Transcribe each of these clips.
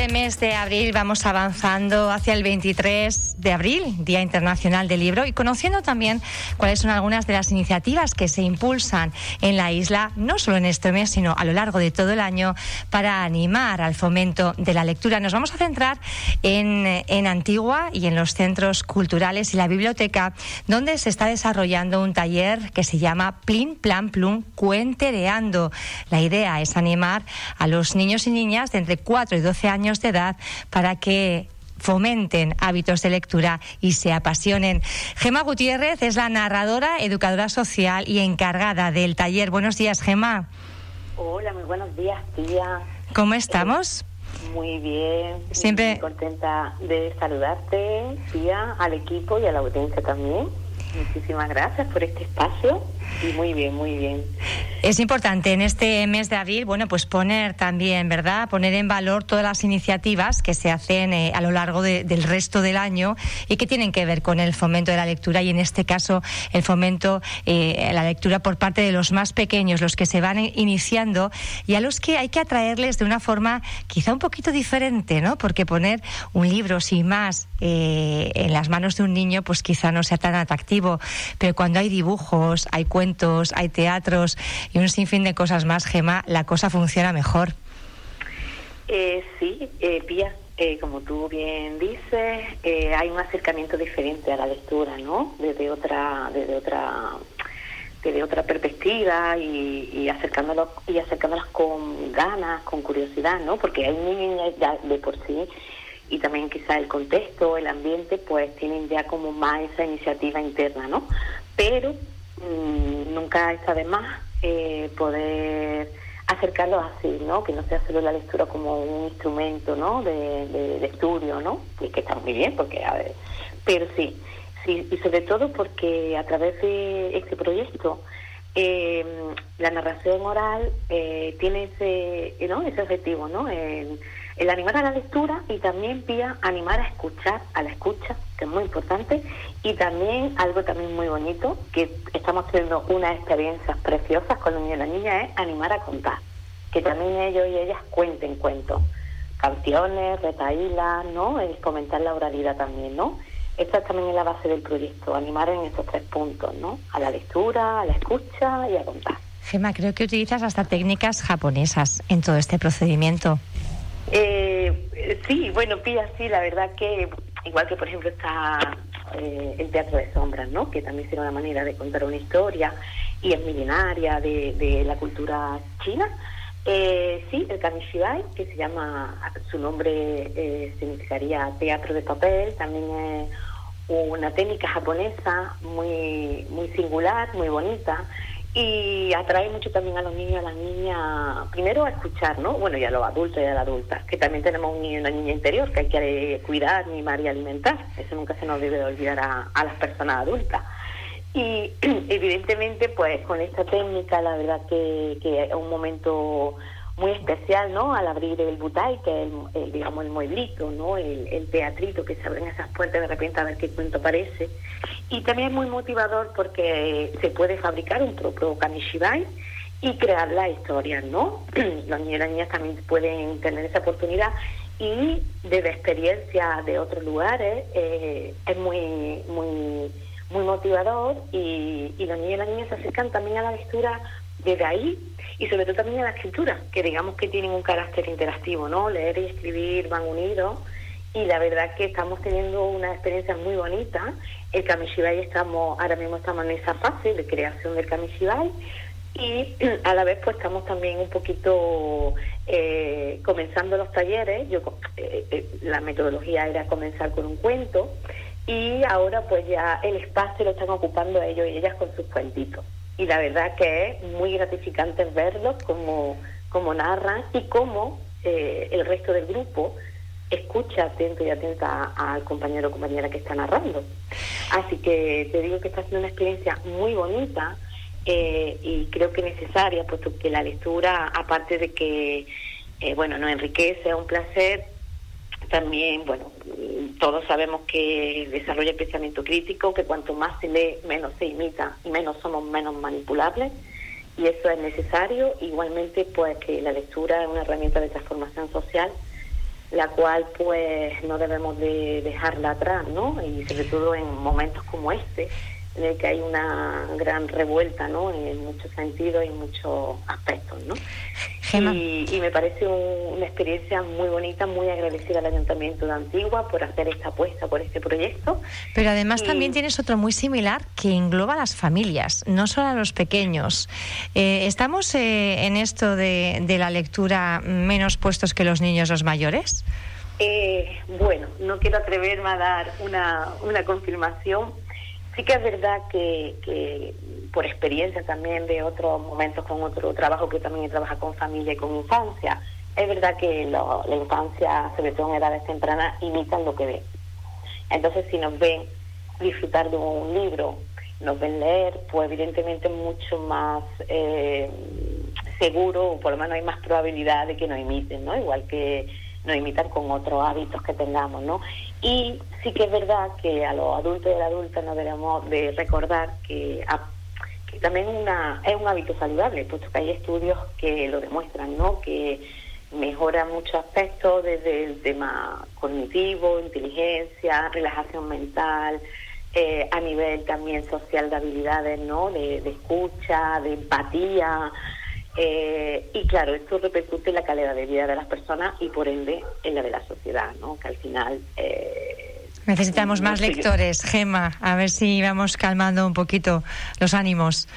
este mes de abril vamos avanzando hacia el 23 de abril, Día Internacional del Libro, y conociendo también cuáles son algunas de las iniciativas que se impulsan en la isla, no solo en este mes, sino a lo largo de todo el año, para animar al fomento de la lectura. Nos vamos a centrar en, en Antigua y en los centros culturales y la biblioteca, donde se está desarrollando un taller que se llama Plin Plan Plum Cuentereando. La idea es animar a los niños y niñas de entre 4 y 12 años de edad para que fomenten hábitos de lectura y se apasionen. Gema Gutiérrez es la narradora, educadora social y encargada del taller. Buenos días, Gema. Hola, muy buenos días, tía. ¿Cómo estamos? Muy bien. Siempre- Muy contenta de saludarte, tía, al equipo y a la audiencia también. Muchísimas gracias por este espacio y muy bien, muy bien. Es importante en este mes de abril, bueno, pues poner también, ¿verdad? Poner en valor todas las iniciativas que se hacen eh, a lo largo de- del resto del año y que tienen que ver con el fomento de la lectura y en este caso el fomento eh, la lectura por parte de los más pequeños, los que se van i- iniciando y a los que hay que atraerles de una forma quizá un poquito diferente, ¿no? Porque poner un libro sin más eh, en las manos de un niño, pues quizá no sea tan atractivo, pero cuando hay dibujos, hay cuentos, hay teatros y un sinfín de cosas más, Gema, la cosa funciona mejor. Eh, sí, eh, Pía, eh, como tú bien dices, eh, hay un acercamiento diferente a la lectura, ¿no? Desde otra, desde otra, desde otra perspectiva y, y acercándolos y acercándolas con ganas, con curiosidad, ¿no? Porque hay niños ya de por sí y también quizá el contexto, el ambiente, pues tienen ya como más esa iniciativa interna, ¿no? Pero mm, nunca está de más eh, poder acercarlos así, ¿no? Que no sea solo la lectura como un instrumento, ¿no? De, estudio, ¿no? Y que está muy bien, porque, a ver, pero sí, sí, y sobre todo porque a través de este proyecto eh, la narración oral eh, tiene ese, ¿no? ese objetivo, ¿no? El animar a la lectura y también vía animar a escuchar, a la escucha, que es muy importante, y también algo también muy bonito, que estamos teniendo unas experiencias preciosas con los niños y las niñas, es animar a contar, que también ellos y ellas cuenten cuentos, canciones, retahílas, ¿no? El fomentar la oralidad también, ¿no? Esta también es la base del proyecto, animar en estos tres puntos, ¿no? A la lectura, a la escucha y a contar. Gema, creo que utilizas hasta técnicas japonesas en todo este procedimiento. Eh, sí, bueno, Pía, sí, la verdad que, igual que por ejemplo está eh, el teatro de sombras, ¿no? Que también será una manera de contar una historia y es milenaria de, la cultura china. Eh, sí, el kamishibai, que se llama, su nombre eh, significaría teatro de papel, también es una técnica japonesa muy, muy singular, muy bonita y atrae mucho también a los niños y a las niñas, primero a escuchar, ¿no? Bueno, y a los adultos y a las adultas, que también tenemos un niño y una niña interior que hay que cuidar, mimar y alimentar. Eso nunca se nos debe de olvidar a, las personas adultas. Y evidentemente, pues con esta técnica, la verdad que, que es un momento muy especial, ¿no? Al abrir el butai, que es el, el, digamos el mueblito, ¿no? El, el teatrito que se abren esas puertas de repente a ver qué cuento aparece. Y también es muy motivador porque se puede fabricar un propio kamishibai y crear las historias, ¿no? Los niños y las niñas también pueden tener esa oportunidad y desde experiencias de otros lugares eh, es muy, muy, muy motivador y, y los niños y las niñas se acercan también a la lectura desde ahí y sobre todo también a la escritura, que digamos que tienen un carácter interactivo, ¿no? Leer y escribir van unidos y la verdad que estamos teniendo una experiencia muy bonita. El Kamishibai estamos, ahora mismo estamos en esa fase de creación del Kamishibai y a la vez pues estamos también un poquito eh, comenzando los talleres. Yo eh, eh, la metodología era comenzar con un cuento y ahora pues ya el espacio lo están ocupando ellos y ellas con sus cuentitos y la verdad que es muy gratificante verlos como, como narran y cómo eh, el resto del grupo escucha atento y atenta al compañero o compañera que está narrando. Así que te digo que está siendo una experiencia muy bonita eh, y creo que necesaria, puesto que la lectura, aparte de que, eh, bueno, nos enriquece, es un placer, también, bueno, todos sabemos que desarrolla el pensamiento crítico, que cuanto más se lee, menos se imita y menos somos menos manipulables. Y eso es necesario. Igualmente, pues que la lectura es una herramienta de transformación social la cual pues no debemos de dejarla atrás, ¿no? Y sobre todo en momentos como este, en el que hay una gran revuelta, ¿no? En muchos sentidos y en muchos aspectos, ¿no? Y, me parece una experiencia muy bonita, muy agradecida al Ayuntamiento de Antigua por hacer esta apuesta por este proyecto. Pero además también tienes otro muy similar que engloba a las familias, no solo a los pequeños. Eh, ¿Estamos eh, en esto de, de, la lectura menos puestos que los niños los mayores? Eh, bueno, no quiero atreverme a dar una, una confirmación Sí que es verdad que, por experiencia también de otros momentos con otro trabajo que también trabaja con familia y con infancia, es verdad que la infancia, sobre todo en edades tempranas, imitan lo que ven. Entonces, si nos ven disfrutar de un libro, nos ven leer, pues evidentemente es mucho más eh, seguro, o por lo menos hay más probabilidad de que nos imiten, ¿no? Igual que nos imitan con otros hábitos que tengamos, ¿no? Y sí que es verdad que a los adultos y a la adulta no debemos de recordar que, también una, es un hábito saludable, puesto que hay estudios que lo demuestran, ¿no? Que mejora muchos aspectos desde el tema cognitivo, inteligencia, relajación mental, eh, a nivel también social de habilidades, ¿no? De, de escucha, de empatía, eh, y claro, esto repercute en la calidad de vida de las personas y por ende en la de la sociedad, ¿no? Que al final... Eh, Necesitamos más lectores, Gema, a ver si vamos calmando un poquito los ánimos.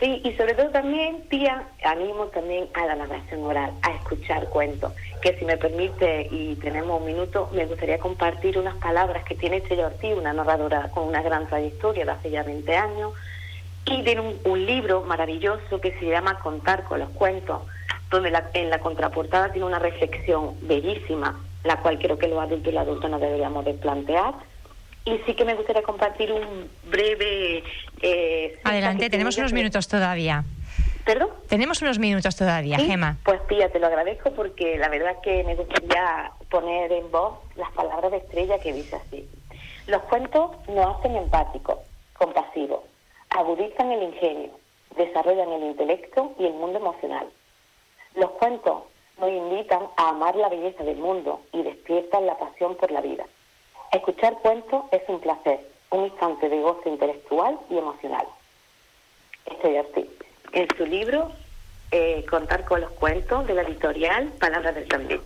Sí, y sobre todo también, tía, animo también a la narración oral, a escuchar cuentos. Que si me permite y tenemos un minuto, me gustaría compartir unas palabras que tiene Estrella Ortiz, una narradora con una gran trayectoria de hace ya 20 años, y tiene un, libro maravilloso que se llama Contar con los cuentos, donde en la contraportada tiene una reflexión bellísima, la cual creo que los adultos y los adultos no deberíamos de plantear. Y sí que me gustaría compartir un breve... Eh, Adelante, tenemos unos minutos todavía. ¿Perdón? Tenemos unos minutos todavía, Gema. Pues tía, te lo agradezco porque la verdad que me gustaría poner en voz las palabras de Estrella que dice así. Los cuentos nos hacen empáticos, compasivos, agudizan el ingenio, desarrollan el intelecto y el mundo emocional. Los cuentos nos invitan a amar la belleza del mundo y despiertan la pasión por la vida. Escuchar cuentos es un placer, un instante de gozo intelectual y emocional. Estoy así. En su libro, eh, Contar con los cuentos de la editorial Palabras del También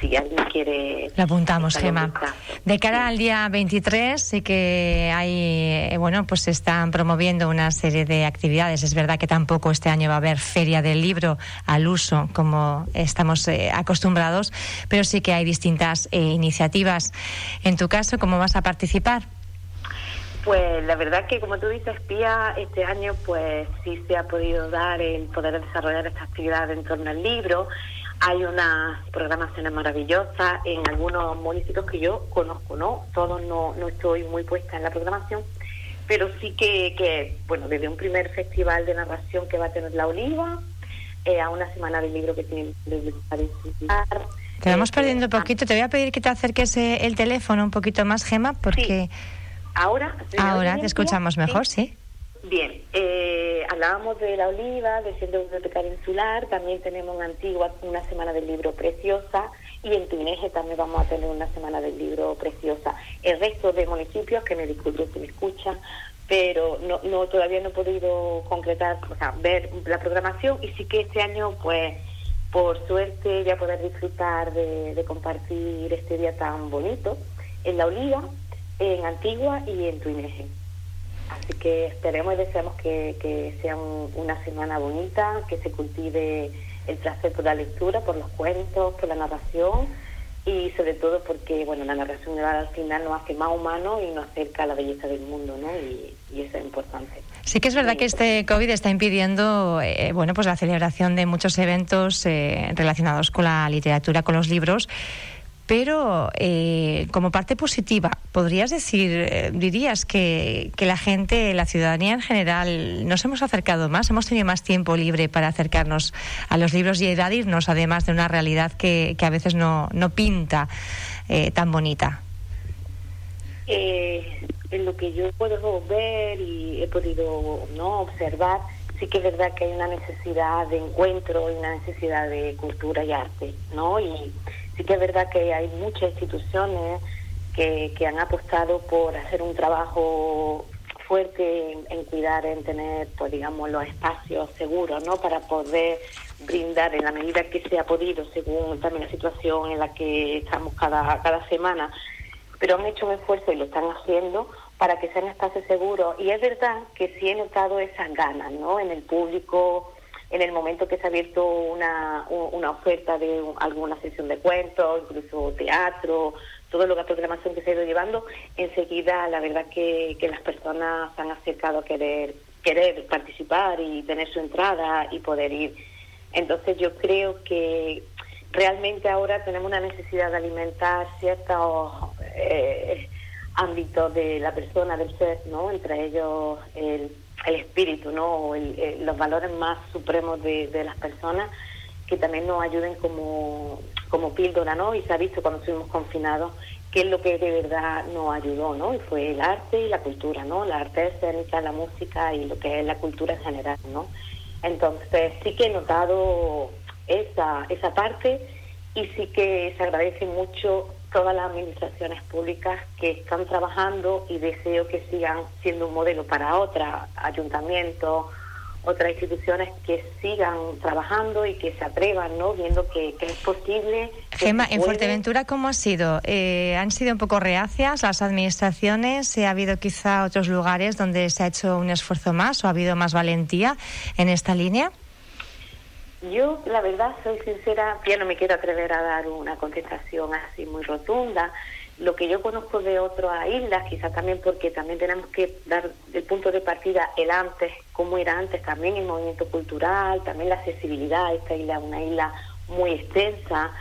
si alguien quiere. Lo apuntamos, Gema. De cara al día 23, sí que hay, eh, bueno, pues se están promoviendo una serie de actividades. Es verdad que tampoco este año va a haber feria del libro al uso como estamos eh, acostumbrados, pero sí que hay distintas eh, iniciativas. En tu caso, ¿cómo vas a participar? Pues la verdad que, como tú dices, Pía, este año pues sí se ha podido dar el poder desarrollar esta actividad en torno al libro. Hay unas programaciones maravillosas en algunos municipios que yo conozco, ¿no? Todos no, no estoy muy puesta en la programación, pero sí que, que, bueno, desde un primer festival de narración que va a tener La Oliva, eh, a una semana del libro que tiene Te vamos perdiendo un poquito. Te voy a pedir que te acerques eh, el teléfono un poquito más, Gema, porque... Ahora, ahora te escuchamos mejor, sí. Bien, eh, hablábamos de la oliva, del Centro Bibliotecario Insular, también tenemos en Antigua una semana del libro preciosa y en Tuineje también vamos a tener una semana del libro preciosa. El resto de municipios, que me disculpen si me escuchan, pero no, no todavía no he podido concretar, o sea, ver la programación y sí que este año, pues, por suerte voy a poder disfrutar de, de compartir este día tan bonito en la oliva, en Antigua y en Tuineje. Así que esperemos y deseamos que, sea una semana bonita, que se cultive el placer por la lectura, por los cuentos, por la narración y sobre todo porque bueno la narración al final nos hace más humanos y nos acerca a la belleza del mundo, ¿no? Y, eso es importante. Sí que es verdad que este COVID está impidiendo eh, bueno pues la celebración de muchos eventos eh, relacionados con la literatura, con los libros pero eh, como parte positiva, ¿podrías decir, eh, dirías que, la gente, la ciudadanía en general, nos hemos acercado más, hemos tenido más tiempo libre para acercarnos a los libros y evadirnos además de una realidad que, a veces no, no pinta eh, tan bonita? en lo que yo puedo ver y he podido no observar, sí que es verdad que hay una necesidad de encuentro y una necesidad de cultura y arte, ¿no? Y sí que es verdad que hay muchas instituciones que, que han apostado por hacer un trabajo fuerte en, cuidar, en tener, pues digamos, los espacios seguros, ¿no? Para poder brindar en la medida que se ha podido, según también la situación en la que estamos cada, cada semana. Pero han hecho un esfuerzo y lo están haciendo para que sean espacios seguros. Y es verdad que sí he notado esas ganas, ¿no? En el público, en el momento que se ha abierto una, una oferta de alguna sesión de cuentos, incluso teatro, todo lo que programación que se ha ido llevando, enseguida la verdad que, que las personas se han acercado a querer, querer participar y tener su entrada y poder ir. Entonces yo creo que realmente ahora tenemos una necesidad de alimentar ciertos eh, ámbitos de la persona, del ser, ¿no? Entre ellos el, el espíritu, ¿no? los valores más supremos de, de las personas que también nos ayuden como, como píldora, ¿no? Y se ha visto cuando estuvimos confinados qué es lo que de verdad nos ayudó, ¿no? Y fue el arte y la cultura, ¿no? La arte escénica, la música y lo que es la cultura en general, ¿no? Entonces sí que he notado esa, esa parte y sí que se agradece mucho todas las administraciones públicas que están trabajando y deseo que sigan siendo un modelo para otras, ayuntamientos, otras instituciones que sigan trabajando y que se atrevan, ¿no? Viendo que, es posible. Gema, en Fuerteventura, ¿cómo ha sido? Eh, ¿Han sido un poco reacias las administraciones? ¿Ha habido quizá otros lugares donde se ha hecho un esfuerzo más o ha habido más valentía en esta línea? Yo, la verdad, soy sincera, ya no me quiero atrever a dar una contestación así muy rotunda lo que yo conozco de otras islas, quizás también porque también tenemos que dar el punto de partida el antes, cómo era antes también el movimiento cultural, también la accesibilidad. Esta isla es una isla muy extensa,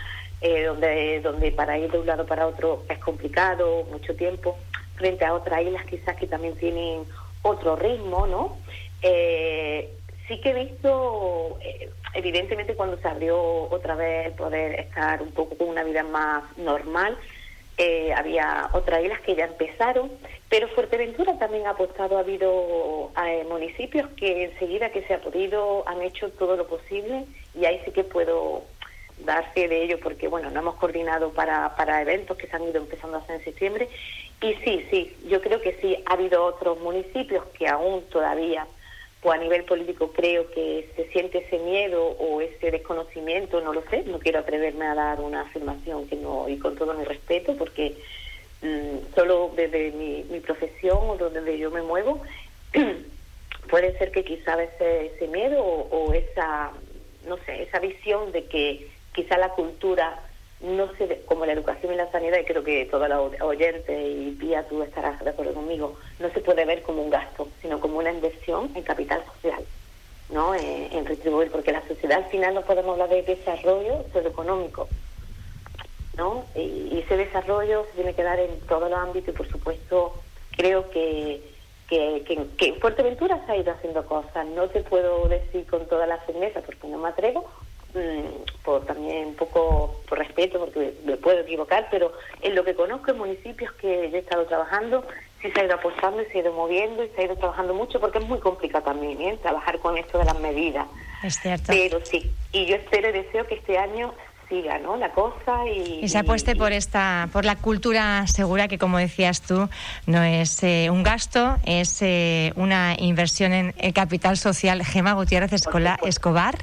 eh, donde, donde para ir de un lado para otro es complicado, mucho tiempo, frente a otras islas quizás que también tienen otro ritmo, ¿no? Eh, sí que he visto, eh, evidentemente cuando se abrió otra vez poder estar un poco con una vida más normal, eh, había otras islas que ya empezaron, pero Fuerteventura también ha apostado, ha habido eh, municipios que enseguida que se ha podido han hecho todo lo posible y ahí sí que puedo dar fe de ello porque bueno, no hemos coordinado para, para eventos que se han ido empezando a hacer en septiembre. Y sí, sí, yo creo que sí, ha habido otros municipios que aún todavía pues a nivel político creo que se siente ese miedo o ese desconocimiento, no lo sé, no quiero atreverme a dar una afirmación que no, y con todo mi respeto, porque mm, solo desde mi, mi profesión o donde yo me muevo, puede ser que quizá ese, ese miedo o, o esa, no sé, esa visión de que quizá la cultura no se como la educación y la sanidad, y creo que toda la oyente y Pía, tú estarás de acuerdo conmigo, no se puede ver como un gasto, sino como una inversión en capital social, ¿no? Eh, en, retribuir, porque la sociedad al final no podemos hablar de desarrollo económico ¿no? Y, ese desarrollo se tiene que dar en todos los ámbitos y, por supuesto, creo que, que, que, que en Fuerteventura se ha ido haciendo cosas. No te puedo decir con toda la firmeza porque no me atrevo, por también un poco por respeto, porque me puedo equivocar, pero en lo que conozco en municipios que yo he estado trabajando, sí se ha ido apostando y se ha ido moviendo y se ha ido trabajando mucho, porque es muy complicado también ¿eh? trabajar con esto de las medidas. Es cierto. Pero sí, y yo espero y deseo que este año siga ¿no? la cosa y, y se apueste por esta por la cultura segura que como decías tú no es eh, un gasto es eh, una inversión en el capital social. Gema Gutiérrez Escobar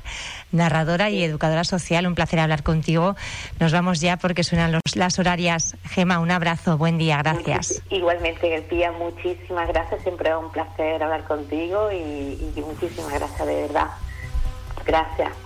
narradora y educadora social. Un placer hablar contigo. Nos vamos ya porque suenan los, las horarias. Gema un abrazo. Buen día. Gracias. Igualmente García muchísimas gracias. Siempre es un placer hablar contigo y, y muchísimas gracias de verdad. Gracias